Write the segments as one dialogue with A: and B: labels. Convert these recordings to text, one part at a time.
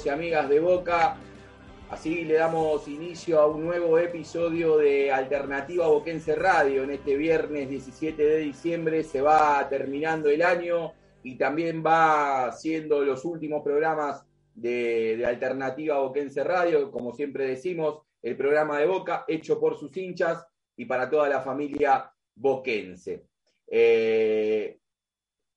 A: amigos y amigas de Boca. Así le damos inicio a un nuevo episodio de Alternativa Boquense Radio en este viernes 17 de diciembre. Se va terminando el año y también va siendo los últimos programas de, Alternativa Boquense Radio. Como siempre decimos, el programa de Boca hecho por sus hinchas y para toda la familia boquense. Eh,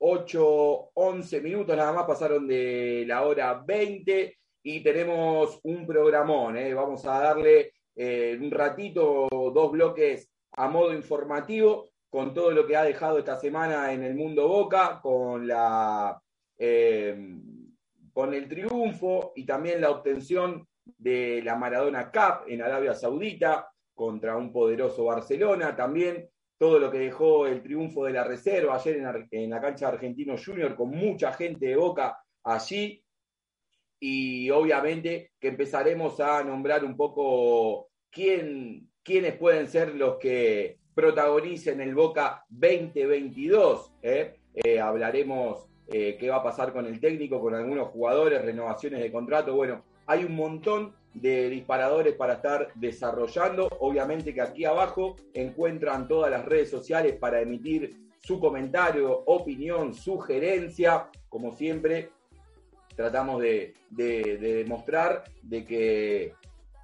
A: 8, 11 minutos nada más pasaron de la hora 20 y tenemos un programón. ¿eh? Vamos a darle eh, un ratito, dos bloques a modo informativo con todo lo que ha dejado esta semana en el mundo Boca, con la eh, con el triunfo y también la obtención de la Maradona Cup en Arabia Saudita contra un poderoso Barcelona, también todo lo que dejó el triunfo de la reserva ayer en, la cancha de Argentino Junior con mucha gente de Boca allí y obviamente que empezaremos a nombrar un poco quién, quiénes pueden ser los que protagonicen el Boca 2022. ¿eh? Eh, hablaremos eh, qué va a pasar con el técnico, con algunos jugadores, renovaciones de contrato. Bueno, hay un montón de disparadores para estar desarrollando. Obviamente que aquí abajo encuentran todas las redes sociales para emitir su comentario, opinión, sugerencia. Como siempre, tratamos de, de, de demostrar de que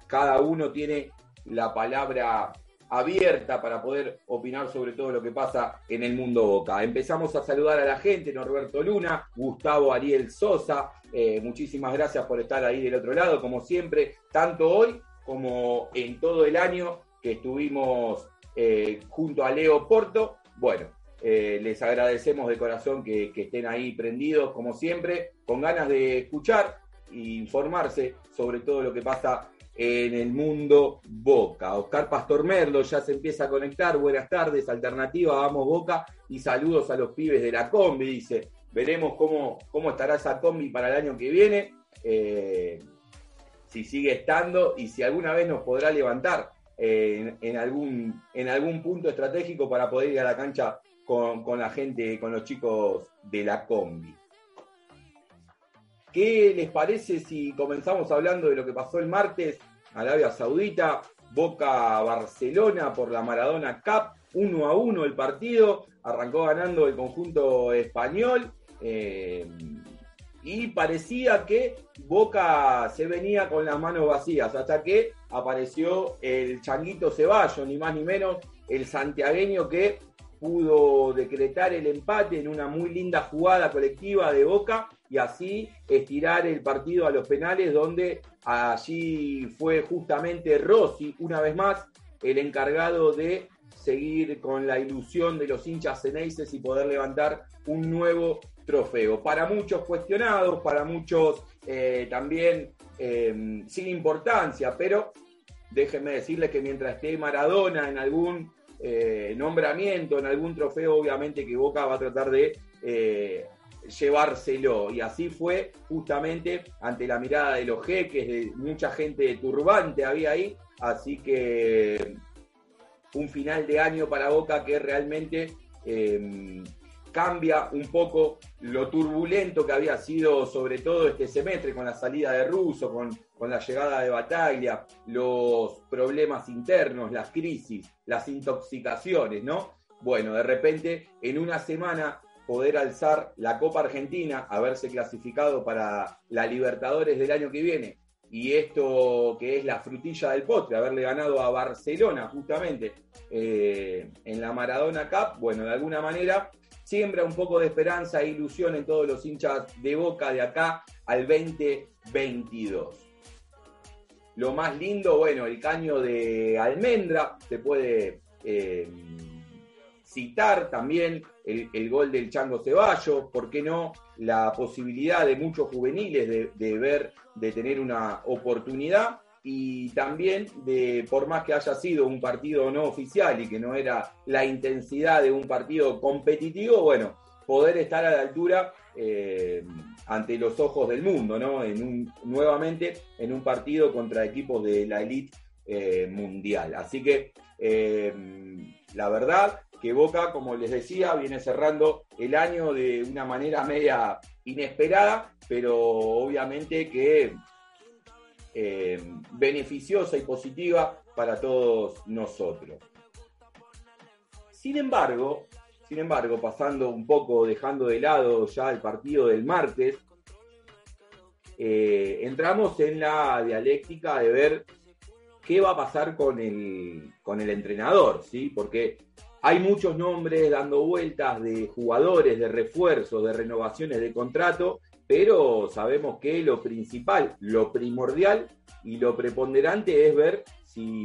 A: cada uno tiene la palabra abierta para poder opinar sobre todo lo que pasa en el mundo Boca. Empezamos a saludar a la gente, Norberto Luna, Gustavo Ariel Sosa, eh, muchísimas gracias por estar ahí del otro lado, como siempre, tanto hoy como en todo el año que estuvimos eh, junto a Leo Porto. Bueno, eh, les agradecemos de corazón que, que estén ahí prendidos, como siempre, con ganas de escuchar e informarse sobre todo lo que pasa en el mundo Boca. Oscar Pastor Merlo ya se empieza a conectar. Buenas tardes, alternativa, vamos Boca y saludos a los pibes de la combi, dice. Veremos cómo, cómo estará esa combi para el año que viene, eh, si sigue estando y si alguna vez nos podrá levantar eh, en, algún, en algún punto estratégico para poder ir a la cancha con la gente, con los chicos de la combi. ¿Qué les parece si comenzamos hablando de lo que pasó el martes? Arabia Saudita, Boca Barcelona por la Maradona Cup, 1 a 1 el partido, arrancó ganando el conjunto español eh, y parecía que Boca se venía con las manos vacías hasta que apareció el Changuito Ceballos, ni más ni menos, el santiagueño que pudo decretar el empate en una muy linda jugada colectiva de Boca y así estirar el partido a los penales donde allí fue justamente Rossi una vez más el encargado de seguir con la ilusión de los hinchas ceneices y poder levantar un nuevo trofeo. Para muchos cuestionados, para muchos eh, también eh, sin importancia, pero déjenme decirles que mientras esté Maradona en algún eh, nombramiento, en algún trofeo, obviamente que Boca va a tratar de llevárselo. Y así fue justamente ante la mirada de los jeques, de mucha gente turbante había ahí. Así que un final de año para Boca que realmente eh, cambia un poco lo turbulento que había sido sobre todo este semestre con la salida de Russo, con, con, la llegada de Bataglia, los problemas internos, las crisis, las intoxicaciones, ¿no? Bueno, de repente en una semana poder alzar la Copa Argentina, haberse clasificado para la Libertadores del año que viene, y esto que es la frutilla del postre, haberle ganado a Barcelona justamente eh, en la Maradona Cup, bueno, de alguna manera siembra un poco de esperanza e ilusión en todos los hinchas de Boca de acá al 2022. Lo más lindo, bueno, el caño de almendra, se puede eh, citar también el, gol del Chango Ceballos, ¿por qué no? La posibilidad de muchos juveniles de, de ver, de tener una oportunidad y también de, por más que haya sido un partido no oficial y que no era la intensidad de un partido competitivo, bueno, poder estar a la altura eh, ante los ojos del mundo, ¿no? En un, nuevamente en un partido contra equipos de la elite eh, mundial. Así que eh, la verdad que Boca, como les decía, viene cerrando el año de una manera media inesperada, pero obviamente que eh, beneficiosa y positiva para todos nosotros. Sin embargo, sin embargo, pasando un poco, dejando de lado ya el partido del martes, eh, entramos en la dialéctica de ver qué va a pasar con el, con el entrenador, ¿sí? Porque hay muchos nombres dando vueltas de jugadores, de refuerzos, de renovaciones de contrato, pero sabemos que lo principal, lo primordial y lo preponderante es ver si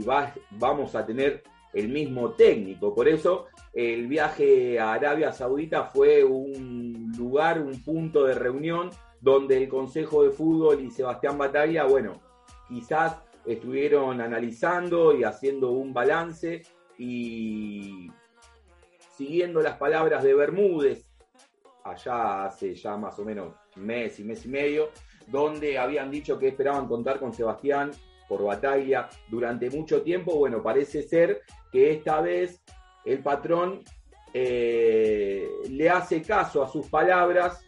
A: vamos a tener el mismo técnico. Por eso el viaje a Arabia Saudita fue un lugar, un punto de reunión donde el Consejo de Fútbol y Sebastián Bataglia, bueno, quizás estuvieron analizando y haciendo un balance y siguiendo las palabras de Bermúdez, allá hace ya más o menos mes y mes y medio, donde habían dicho que esperaban contar con Sebastián por Bataglia durante mucho tiempo. Bueno, parece ser que esta vez el patrón eh, le hace caso a sus palabras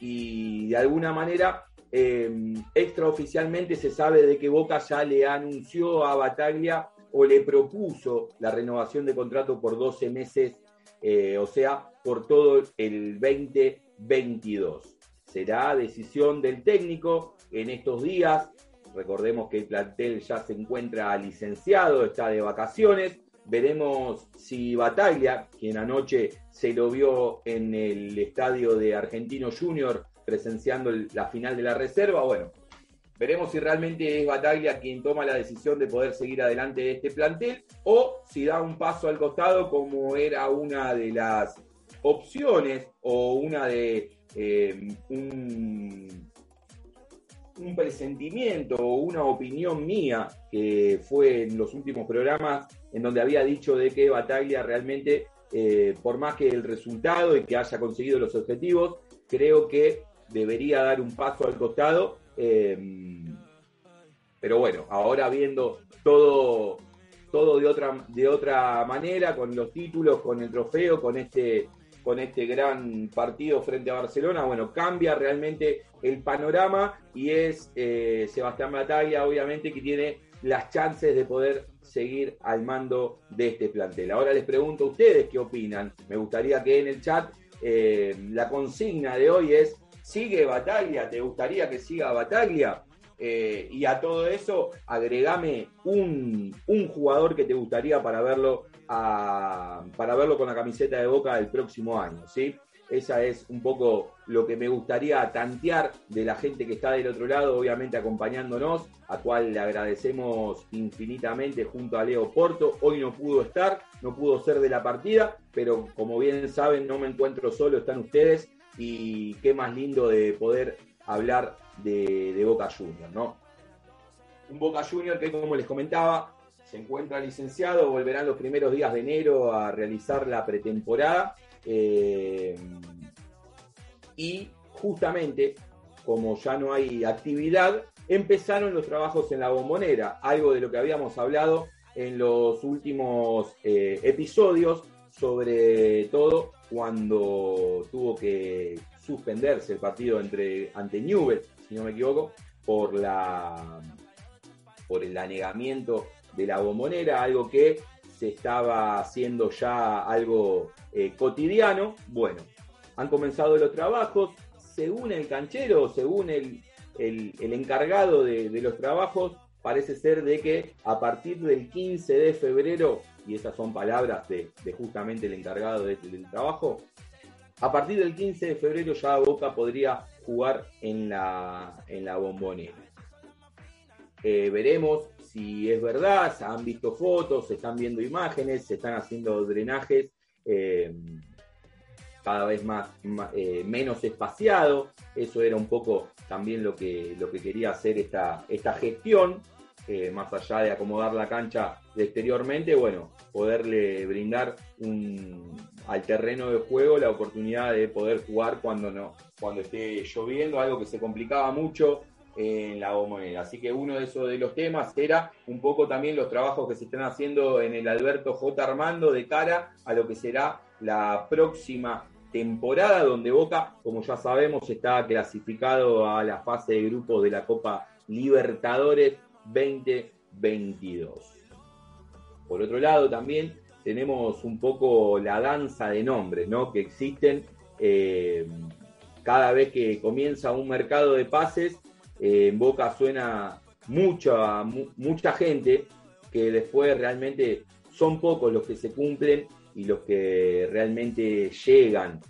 A: y de alguna manera eh, extraoficialmente se sabe de que Boca ya le anunció a Bataglia o le propuso la renovación de contrato por 12 meses, eh, o sea, por todo el 2022. Será decisión del técnico en estos días. Recordemos que el plantel ya se encuentra licenciado, está de vacaciones. Veremos si Bataglia, quien anoche se lo vio en el estadio de Argentino Junior presenciando la final de la reserva, bueno, veremos si realmente es Bataglia quien toma la decisión de poder seguir adelante de este plantel o si da un paso al costado como era una de las opciones o una de eh, un, presentimiento o una opinión mía que fue en los últimos programas en donde había dicho de que Bataglia realmente, eh, por más que el resultado y que haya conseguido los objetivos, creo que debería dar un paso al costado. Eh, pero bueno, ahora viendo todo, todo de, otra, de otra manera, con los títulos, con el trofeo, con este con este gran partido frente a Barcelona, bueno, cambia realmente el panorama y es eh, Sebastián Bataglia, obviamente, que tiene las chances de poder seguir al mando de este plantel. Ahora les pregunto a ustedes qué opinan. Me gustaría que en el chat eh, la consigna de hoy es, ¿sigue Bataglia? ¿Te gustaría que siga Bataglia? Eh, y a todo eso, agregame un, un jugador que te gustaría para verlo para verlo con la camiseta de Boca el próximo año, ¿sí? Esa es un poco lo que me gustaría tantear de la gente que está del otro lado, obviamente acompañándonos, a cual le agradecemos infinitamente junto a Leo Porto. Hoy no pudo estar, no pudo ser de la partida, pero como bien saben, no me encuentro solo, están ustedes y qué más lindo de poder hablar de, Boca Junior, ¿no? Un Boca Junior que, como les comentaba, se encuentra licenciado, volverán los primeros días de enero a realizar la pretemporada. Eh, y justamente, como ya no hay actividad, empezaron los trabajos en la bombonera, algo de lo que habíamos hablado en los últimos eh, episodios, sobre todo cuando tuvo que suspenderse el partido entre, ante Newell, si no me equivoco, por, la, por el anegamiento de la bombonera, algo que se estaba haciendo ya algo eh, cotidiano. Bueno, han comenzado los trabajos, según el canchero, según el, encargado de, los trabajos, parece ser de que a partir del 15 de febrero, y esas son palabras de, justamente el encargado del trabajo, a partir del 15 de febrero ya Boca podría jugar en la, en la bombonera. Eh, veremos si es verdad, han visto fotos, se están viendo imágenes, se están haciendo drenajes eh, cada vez más, eh, menos espaciado. Eso era un poco también lo que, lo que quería hacer esta, esta gestión, eh, más allá de acomodar la cancha exteriormente, bueno, poderle brindar al terreno de juego la oportunidad de poder jugar cuando no, cuando esté lloviendo, algo que se complicaba mucho en la bombonera. Así que uno de esos de los temas era un poco también los trabajos que se están haciendo en el Alberto J. Armando de cara a lo que será la próxima temporada donde Boca, como ya sabemos, está clasificado a la fase de grupos de la Copa Libertadores 2022. Por otro lado, también tenemos un poco la danza de nombres ¿no? que existen eh, cada vez que comienza un mercado de pases. Eh, en Boca suena mucha, mucha gente que después realmente son pocos los que se cumplen y los que realmente llegan.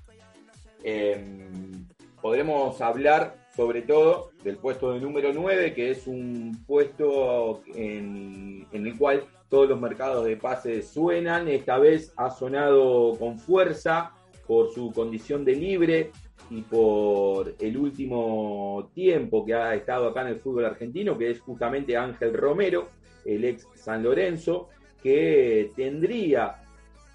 A: Em, podremos hablar sobre todo del puesto de número 9, que es un puesto en, el cual todos los mercados de pases suenan. Esta vez ha sonado con fuerza por su condición de libre y por el último tiempo que ha estado acá en el fútbol argentino, que es justamente Ángel Romero, el ex San Lorenzo, que tendría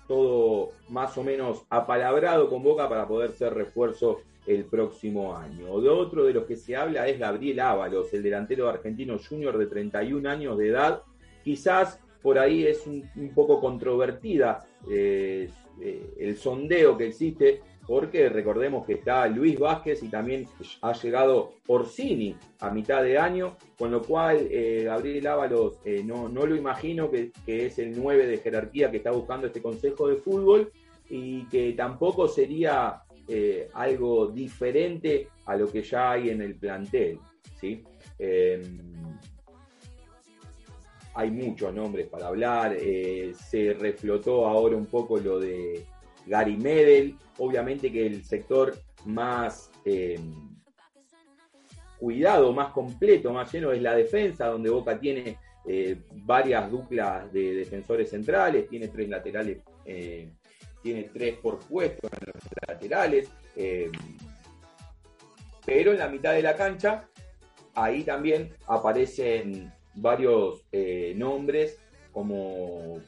A: todo más o menos apalabrado con Boca para poder ser refuerzo el próximo año. De otro de los que se habla es Gabriel Ábalos, el delantero argentino junior de 31 años de edad. Quizás por ahí es un, poco controvertida eh, eh, el sondeo que existe porque recordemos que está Luis Vázquez y también ha llegado Orsini a mitad de año, con lo cual eh, Gabriel Ábalos no, no, lo imagino que, es el 9 de jerarquía que está buscando este Consejo de Fútbol y que tampoco sería eh, algo diferente a lo que ya hay en el plantel. ¿sí? Em, hay muchos nombres para hablar, se reflotó ahora un poco lo de Gary Medel, obviamente que el sector más eh, cuidado, más completo, más lleno es la defensa, donde Boca tiene eh, varias duplas de defensores centrales, tiene tres laterales, eh, tiene tres por puesto en los laterales, pero en la mitad de la cancha, ahí también aparecen varios nombres como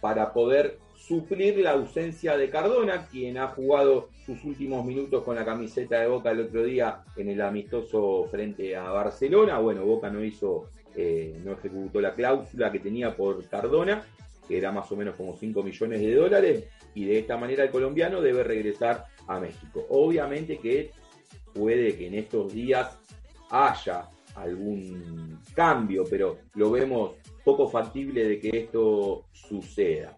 A: para poder suplir la ausencia de Cardona, quien ha jugado sus últimos minutos con la camiseta de Boca el otro día en el amistoso frente a Barcelona. Bueno, Boca no hizo, eh, no ejecutó la cláusula que tenía por Cardona, que era más o menos como 5 millones de dólares, y de esta manera el colombiano debe regresar a México. Obviamente que puede que en estos días haya algún cambio, pero lo vemos poco factible de que esto suceda.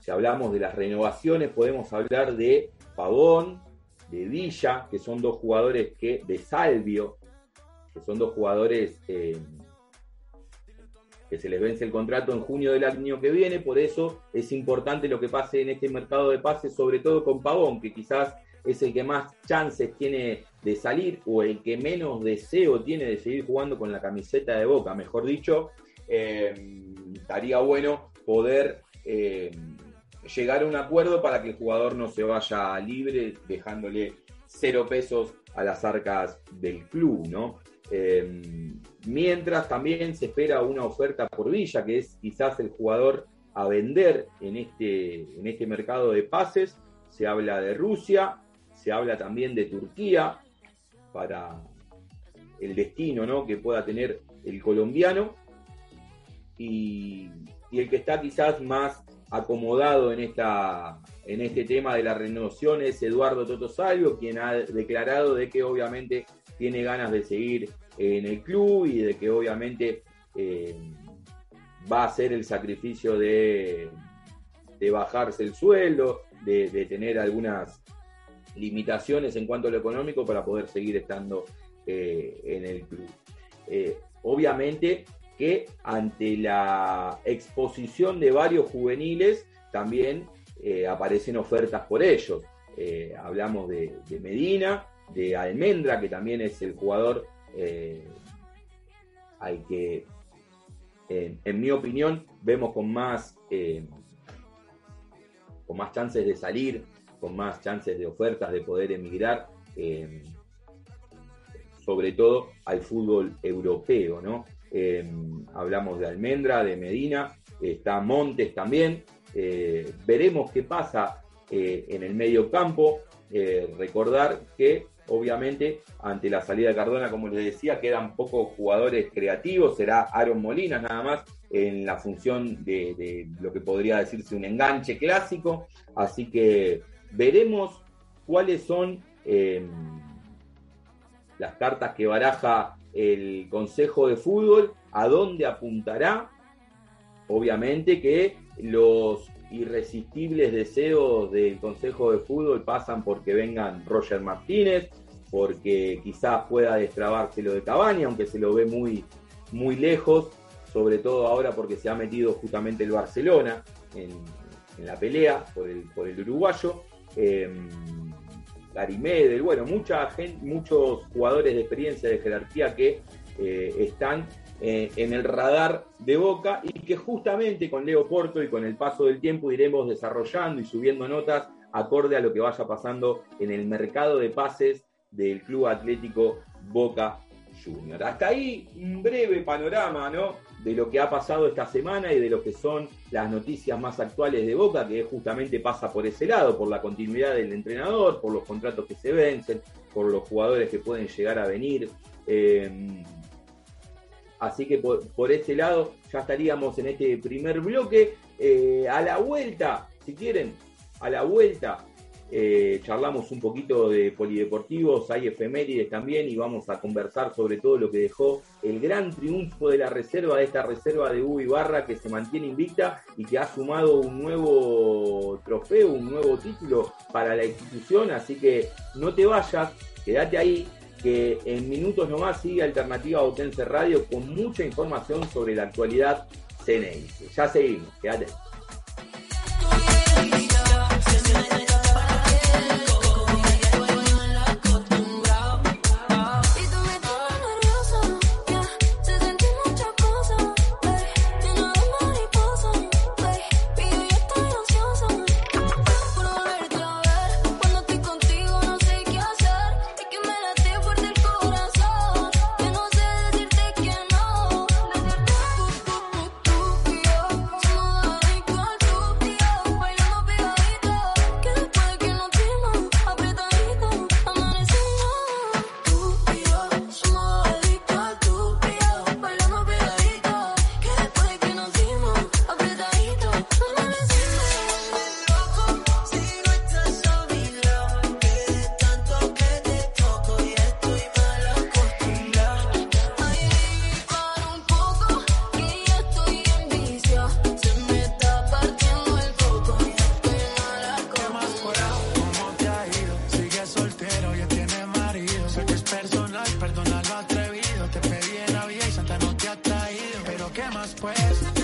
A: Si hablamos de las renovaciones, podemos hablar de Pavón, de Villa, que son dos jugadores que, de Salvio, que son dos jugadores eh, que se les vence el contrato en junio del año que viene, por eso es importante lo que pase en este mercado de pases, sobre todo con Pavón, que quizás es el que más chances tiene de salir o el que menos deseo tiene de seguir jugando con la camiseta de Boca, mejor dicho, eh, estaría bueno poder eh, llegar a un acuerdo para que el jugador no se vaya libre, dejándole cero pesos a las arcas del club, ¿no? Em, mientras también se espera una oferta por Villa, que es quizás el jugador a vender en este, en este mercado de pases. Se habla de Rusia, se habla también de Turquía para el destino ¿no? que pueda tener el colombiano. Y, el que está quizás más acomodado en, esta, en este tema de la renovación es Eduardo Toto Salvio, quien ha declarado de que obviamente tiene ganas de seguir en el club y de que obviamente eh, va a hacer el sacrificio de, de bajarse el sueldo, de, tener algunas limitaciones en cuanto a lo económico para poder seguir estando eh, en el club. Eh, obviamente que ante la exposición de varios juveniles también aparecen ofertas por ellos. Hablamos de, Medina, de Almendra, que también es el jugador eh, al que, en mi opinión, vemos con más, con más chances de salir, con más chances de ofertas, de poder emigrar, sobre todo al fútbol europeo, ¿no? Hablamos de Almendra, de Medina, está Montes también. Eh, veremos qué pasa eh, en el medio campo. Eh, recordar que obviamente, ante la salida de Cardona, como les decía, quedan pocos jugadores creativos, será Aaron Molinas nada más en la función de, lo que podría decirse un enganche clásico, así que veremos cuáles son em, las cartas que baraja el Consejo de Fútbol, a dónde apuntará, obviamente que los irresistibles deseos del Consejo de Fútbol pasan porque vengan Roger Martínez, porque quizás pueda destrabarse lo de Cabaña, aunque se lo ve muy, muy lejos, sobre todo ahora porque se ha metido justamente el Barcelona en, la pelea por el, uruguayo. Eh, bueno, muchos jugadores de experiencia, de jerarquía que eh, están eh, en el radar de Boca y que justamente con Leo Porto y con el paso del tiempo iremos desarrollando y subiendo notas acorde a lo que vaya pasando en el mercado de pases del Club Atlético Boca Junior. Hasta ahí un breve panorama ¿no? de lo que ha pasado esta semana y de lo que son las noticias más actuales de Boca, que justamente pasa por ese lado, por la continuidad del entrenador, por los contratos que se vencen, por los jugadores que pueden llegar a venir. Eh, Así que por, ese lado ya estaríamos en este primer bloque. Eh, a la vuelta, si quieren, a la vuelta eh, charlamos un poquito de polideportivos, hay efemérides también y vamos a conversar sobre todo lo que dejó el gran triunfo de la reserva, de esta reserva de U Barra que se mantiene invicta y que ha sumado un nuevo trofeo, un nuevo título para la institución. Así que no te vayas, quédate ahí que en minutos nomás sigue Alternativa Bautense Radio con mucha información sobre la actualidad CNI. Ya seguimos, quédate.
B: ¿qué más pues?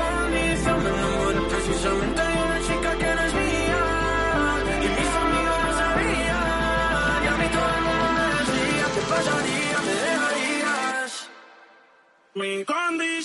B: rincón de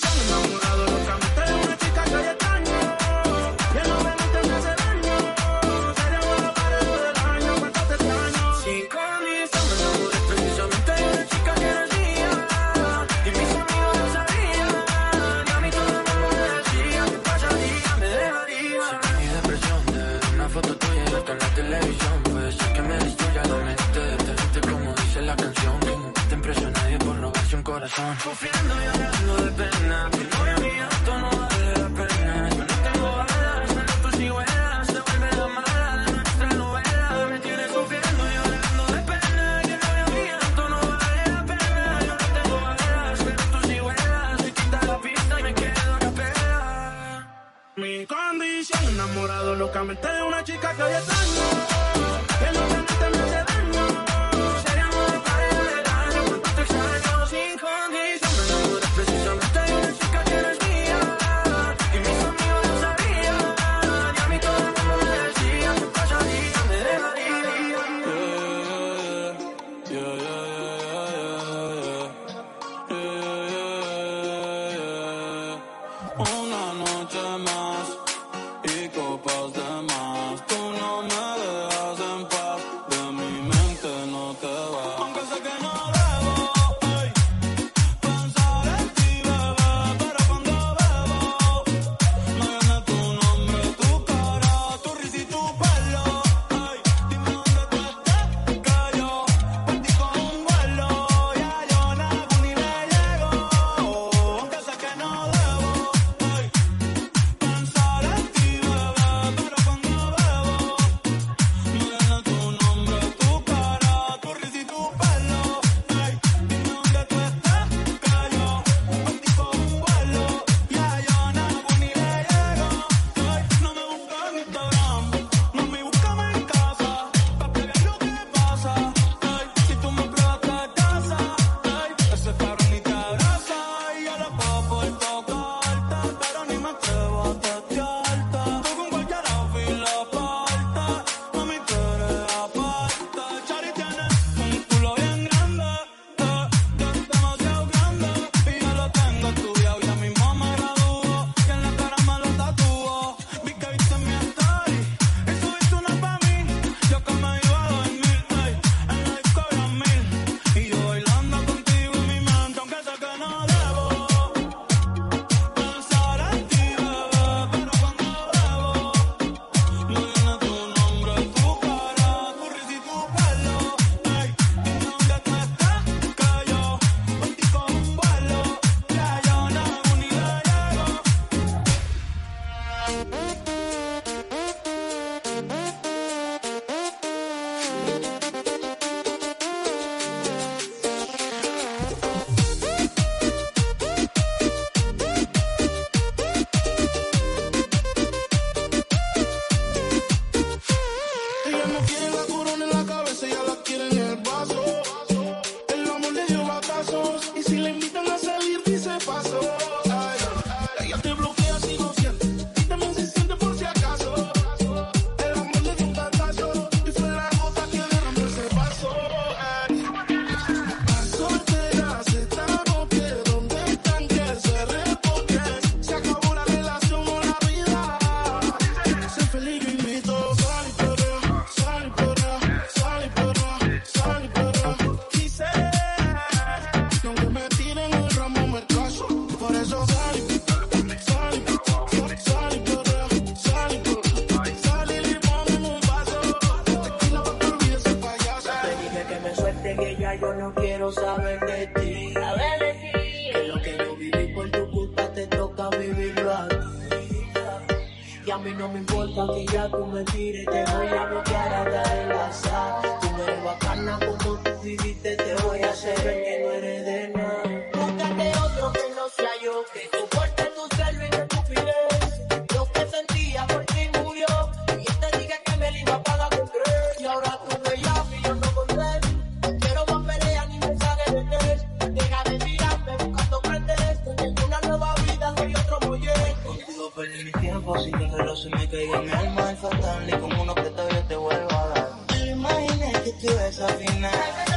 B: Pégame al manzatán y con uno que yo te
C: vuelvo a dar. Imaginé que tú. Tal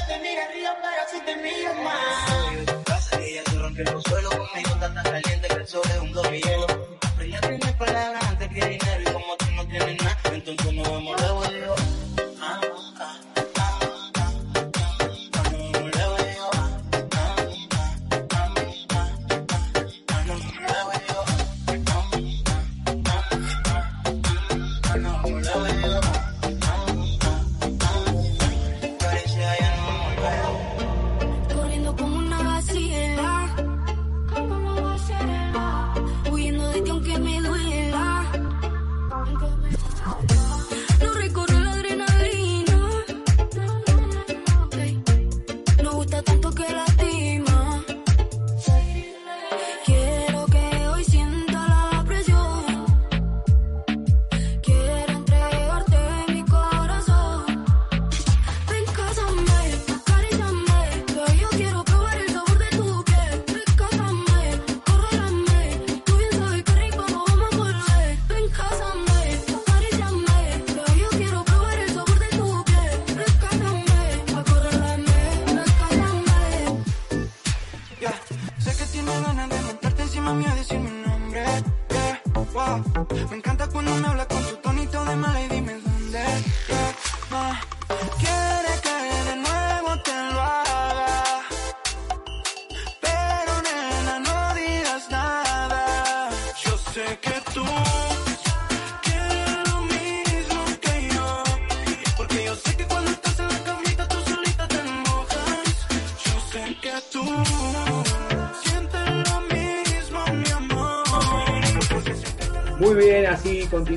C: te río, pero si te miro más.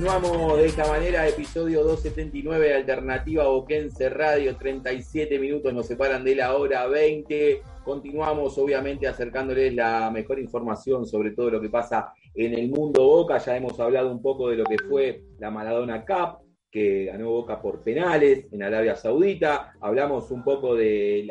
A: Continuamos de esta manera, episodio 279 de Alternativa Boquense Radio, 37 minutos nos separan de la hora 20. Continuamos obviamente acercándoles la mejor información sobre todo lo que pasa en el mundo Boca. Ya hemos hablado un poco de lo que fue la Maradona Cup, que ganó Boca por penales en Arabia Saudita. Hablamos un poco del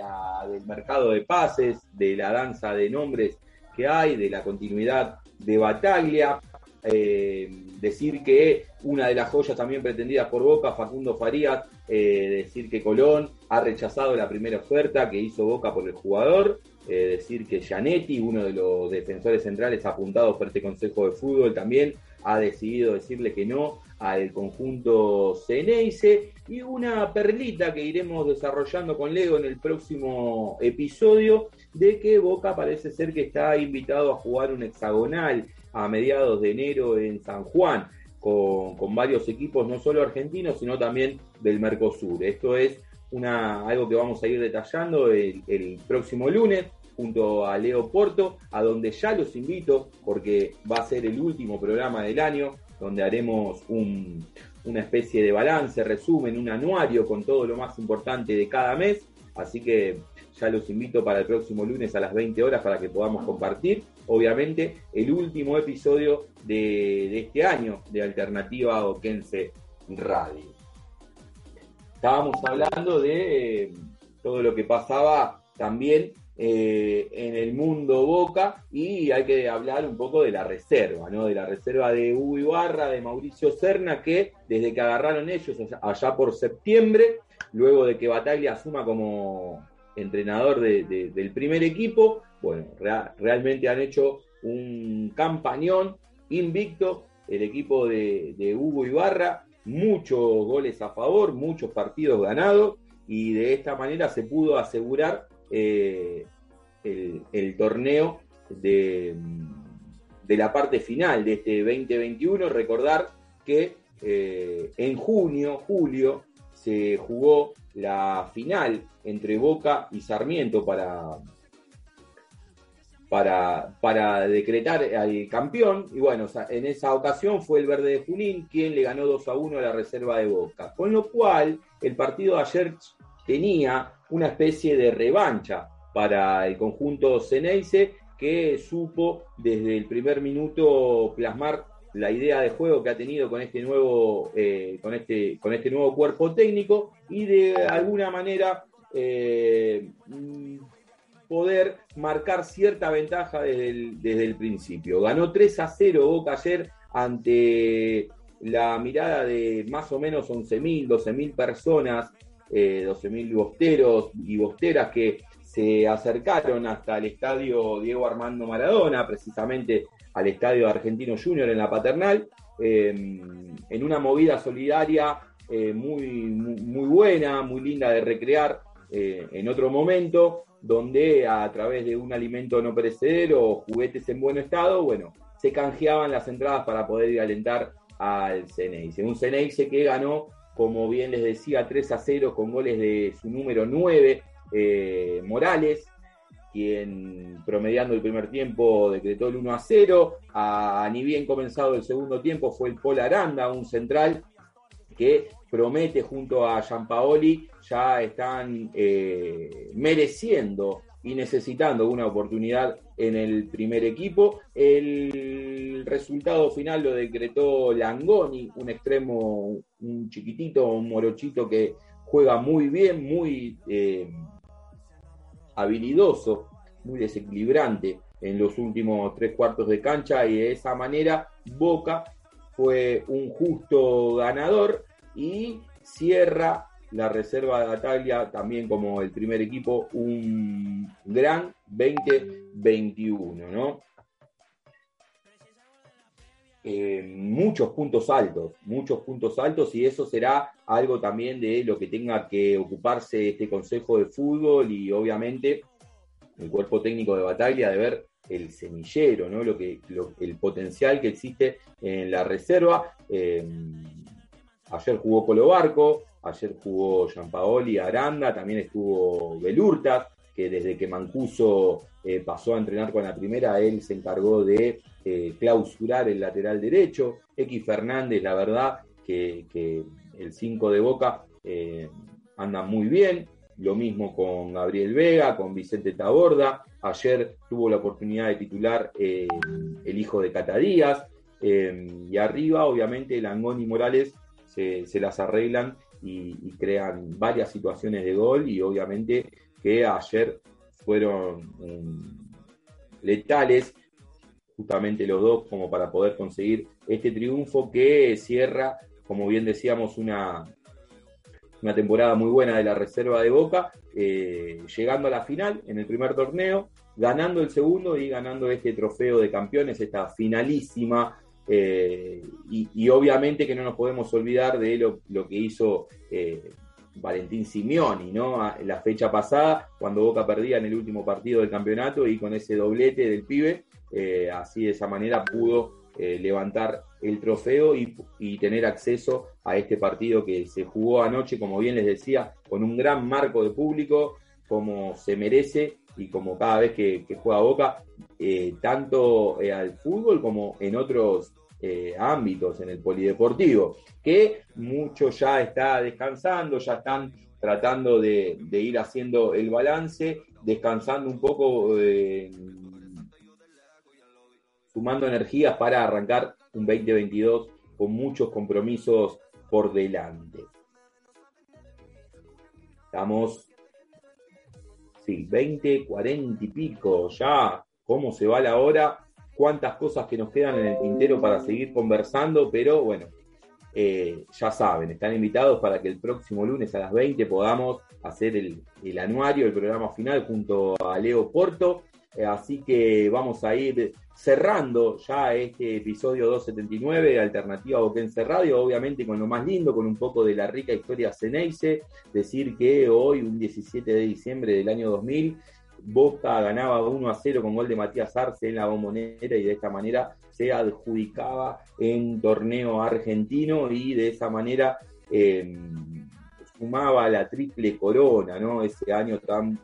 A: mercado de pases, de la danza de nombres que hay, de la continuidad de Bataglia. Eh, decir que una de las joyas también pretendidas por Boca, Facundo Farías, eh, decir que Colón ha rechazado la primera oferta que hizo Boca por el jugador, eh, decir que Gianetti, uno de los defensores centrales apuntados por este Consejo de Fútbol, también ha decidido decirle que no al conjunto Ceneice. Y una perlita que iremos desarrollando con Leo en el próximo episodio de que Boca parece ser que está invitado a jugar un hexagonal a mediados de enero en San Juan con, con varios equipos no solo argentinos sino también del Mercosur. Esto es una, algo que vamos a ir detallando el, próximo lunes junto a Leo Porto, a donde ya los invito porque va a ser el último programa del año, donde haremos un, una especie de balance, resumen, un anuario con todo lo más importante de cada mes. Así que ya los invito para el próximo lunes a las 20 horas para que podamos compartir, obviamente, el último episodio de, este año de Alternativa Oquense Radio. Estábamos hablando de eh, todo lo que pasaba también eh, en el mundo Boca y hay que hablar un poco de la reserva, ¿no? De la reserva de Hugo Ibarra, de Mauricio Serna, que desde que agarraron ellos allá, por septiembre, luego de que Bataglia asuma como entrenador de, de, del primer equipo, bueno, rea, realmente han hecho un campañón invicto el equipo de, Hugo Ibarra, muchos goles a favor, muchos partidos ganados y de esta manera se pudo asegurar eh, el, torneo de, de, la parte final de este 2021. Recordar que eh, en junio, julio, se jugó la final entre Boca y Sarmiento para, para, para decretar al campeón. Y bueno, en esa ocasión fue el Verde de Junín quien le ganó 2 a 1 a la reserva de Boca. Con lo cual, el partido de ayer tenía una especie de revancha para el conjunto Ceneice que supo desde el primer minuto plasmar la idea de juego que ha tenido con este nuevo eh, con este con este nuevo cuerpo técnico y de alguna manera eh, poder marcar cierta ventaja desde el, desde el principio. Ganó 3 a 0 Boca ayer ante la mirada de más o menos 11.000, 12.000 personas, eh, 12.000 bosteros y bosteras que se acercaron hasta el estadio Diego Armando Maradona, precisamente al estadio Argentino Junior en la Paternal, eh, en una movida solidaria eh, muy, muy, muy, buena, muy linda de recrear eh, en otro momento, donde a través de un alimento no perecedero o juguetes en buen estado, bueno, se canjeaban las entradas para poder ir a alentar al Ceneice. Un Ceneice que ganó, como bien les decía, 3 a 0 con goles de su número 9, eh, Morales, quien promediando el primer tiempo decretó el 1 a 0. A, ni bien comenzado el segundo tiempo fue el Pol Aranda, un central que promete junto a Gianpaoli ya están eh, mereciendo y necesitando una oportunidad en el primer equipo. El resultado final lo decretó Langoni, un extremo, un chiquitito, un morochito que juega muy bien, muy eh, habilidoso, muy desequilibrante en los últimos tres cuartos de cancha y de esa manera Boca fue un justo ganador y cierra la reserva de Bataglia, también como el primer equipo, un gran 2021, ¿no? Eh, muchos puntos altos, muchos puntos altos y eso será algo también de lo que tenga que ocuparse este Consejo de Fútbol y obviamente el cuerpo técnico de Bataglia de ver el semillero, ¿no? lo que, el potencial que existe en la reserva. Eh, ayer jugó Colo Barco, ayer jugó Gianpaoli Aranda, también estuvo Belurta, que desde que Mancuso eh, pasó a entrenar con la primera, él se encargó de eh, clausurar el lateral derecho. X Fernández, la verdad, que, el 5 de Boca eh, anda muy bien. Lo mismo con Gabriel Vega, con Vicente Taborda. Ayer tuvo la oportunidad de titular el hijo de Catadías. y arriba, obviamente, Langón y Morales se, las arreglan y, y, crean varias situaciones de gol y obviamente que ayer fueron letales justamente los dos como para poder conseguir este triunfo que cierra, como bien decíamos, una, una temporada muy buena de la reserva de Boca, eh, llegando a la final en el primer torneo, ganando el segundo y ganando este trofeo de campeones, esta finalísima. Eh, y, obviamente que no nos podemos olvidar de lo, lo que hizo eh, Valentín Simeoni, ¿no? La fecha pasada, cuando Boca perdía en el último partido del campeonato y con ese doblete del pibe, eh, así de esa manera pudo eh, levantar el trofeo y, tener acceso a este partido que se jugó anoche, como bien les decía, con un gran marco de público, como se merece y como cada vez que, juega Boca, eh, tanto al fútbol como en otros ámbitos, en el polideportivo, que mucho ya está descansando, ya están tratando de, ir haciendo el balance, descansando un poco sumando energías para arrancar un 2022 con muchos compromisos por delante. Estamos, sí, 20, 40 y pico, ya, cómo se va la hora, cuántas cosas que nos quedan en el tintero para seguir conversando, pero bueno, eh, ya saben, están invitados para que el próximo lunes a las 20 podamos hacer el, el anuario, el programa final junto a Leo Porto. Eh, así que vamos a ir cerrando ya este episodio 279 de Alternativa Boquense Radio, obviamente con lo más lindo, con un poco de la rica historia Ceneice, decir que hoy, un 17 de diciembre del año 2000, Boca ganaba 1 a 0 con gol de Matías Arce en la bombonera y de esta manera se adjudicaba en torneo argentino y de esa manera eh, sumaba la triple corona, ¿no? Ese año tan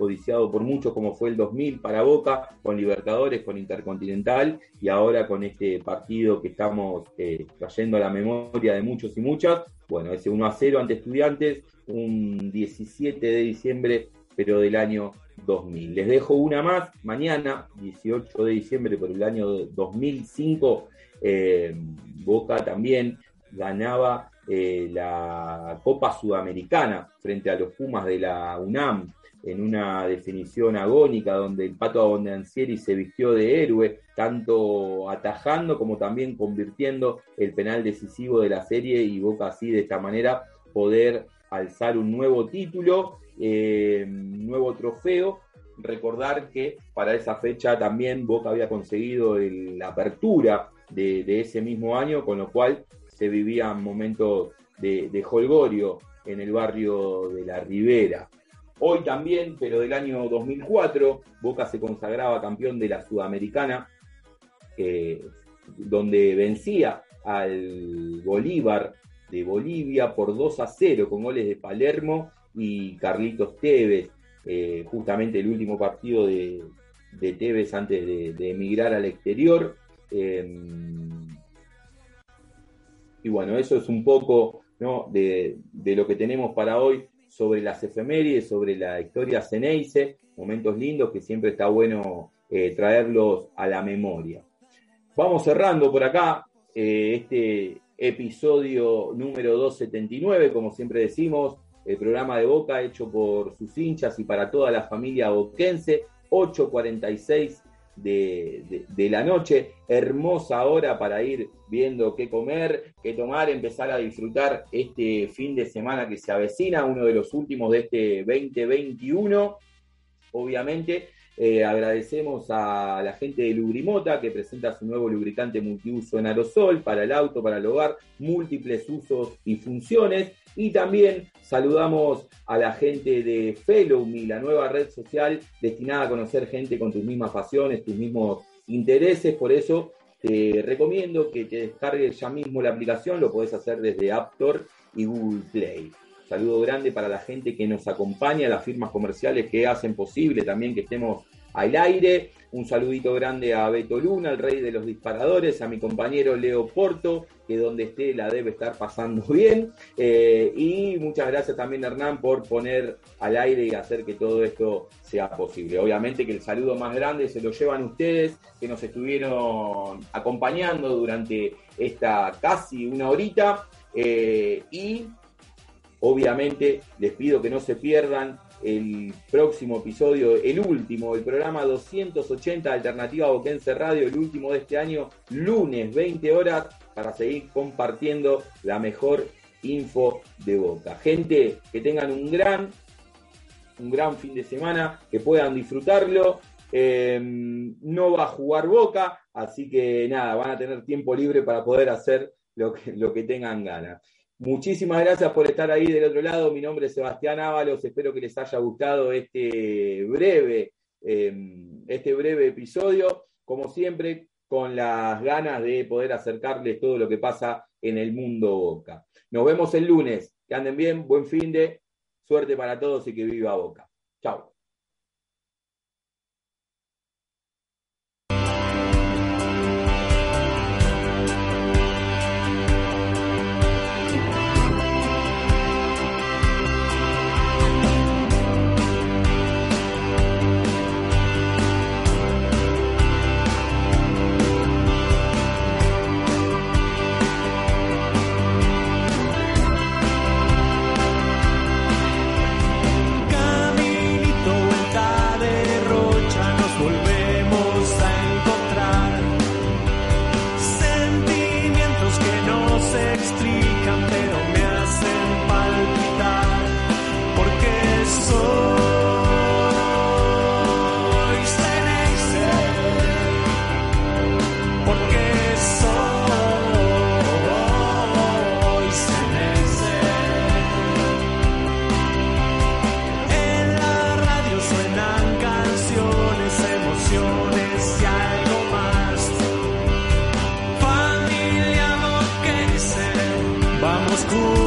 A: codiciado por muchos como fue el 2000 para Boca, con Libertadores, con Intercontinental y ahora con este partido que estamos eh, trayendo a la memoria de muchos y muchas. Bueno, ese 1 a 0 ante estudiantes, un 17 de diciembre, pero del año 2000. Les dejo una más, mañana, 18 de diciembre, por el año 2005, eh, Boca también ganaba eh, la Copa Sudamericana frente a los Pumas de la UNAM en una definición agónica donde el Pato Abondancieri se vistió de héroe, tanto atajando como también convirtiendo el penal decisivo de la serie y Boca así de esta manera poder alzar un nuevo título, eh, nuevo trofeo. Recordar que para esa fecha también Boca había conseguido la apertura de, ese mismo año, con lo cual se vivían momentos de, de holgorio en el barrio de la Ribera. Hoy también, pero del año 2004, Boca se consagraba campeón de la Sudamericana, donde vencía al Bolívar de Bolivia por 2 a 0 con goles de Palermo y Carlitos Tevez, eh, justamente el último partido de, Tevez antes de, emigrar al exterior. Eh, y bueno, eso es un poco de, lo que tenemos para hoy sobre las efemérides, sobre la historia Ceneice, momentos lindos que siempre está bueno eh, traerlos a la memoria. Vamos cerrando por acá eh, este episodio número 279, como siempre decimos, el programa de Boca hecho por sus hinchas y para toda la familia boquense, 8.46 de, la noche. Hermosa hora para ir viendo qué comer, qué tomar, empezar a disfrutar este fin de semana que se avecina, uno de los últimos de este 2021. Obviamente, eh, agradecemos a la gente de Lubrimota que presenta su nuevo lubricante multiuso en aerosol para el auto, para el hogar, múltiples usos y funciones. Y también saludamos a la gente de Fellow Me, la nueva red social destinada a conocer gente con tus mismas pasiones, tus mismos intereses. Por eso te recomiendo que te descargues ya mismo la aplicación, lo podés hacer desde App Store y Google Play. Saludo grande para la gente que nos acompaña, las firmas comerciales que hacen posible también que estemos al aire. Un saludito grande a Beto Luna, el rey de los disparadores, a mi compañero Leo Porto, que donde esté la debe estar pasando bien. Eh, y muchas gracias también, Hernán, por poner al aire y hacer que todo esto sea posible. Obviamente que el saludo más grande se lo llevan ustedes, que nos estuvieron acompañando durante esta casi una horita. Eh, y Obviamente les pido que no se pierdan el próximo episodio, el último, el programa 280 Alternativa Boquense Radio, el último de este año, lunes 20 horas, para seguir compartiendo la mejor info de Boca. Gente, que tengan un gran, un gran fin de semana, que puedan disfrutarlo. Eh, no va a jugar Boca, así que nada, van a tener tiempo libre para poder hacer lo que, lo que tengan ganas. Muchísimas gracias por estar ahí del otro lado. Mi nombre es Sebastián Ábalos. Espero que les haya gustado este breve, eh, este breve episodio. Como siempre, con las ganas de poder acercarles todo lo que pasa en el mundo Boca. Nos vemos el lunes. Que anden bien, buen fin de, suerte para todos y que viva Boca. Chao. school.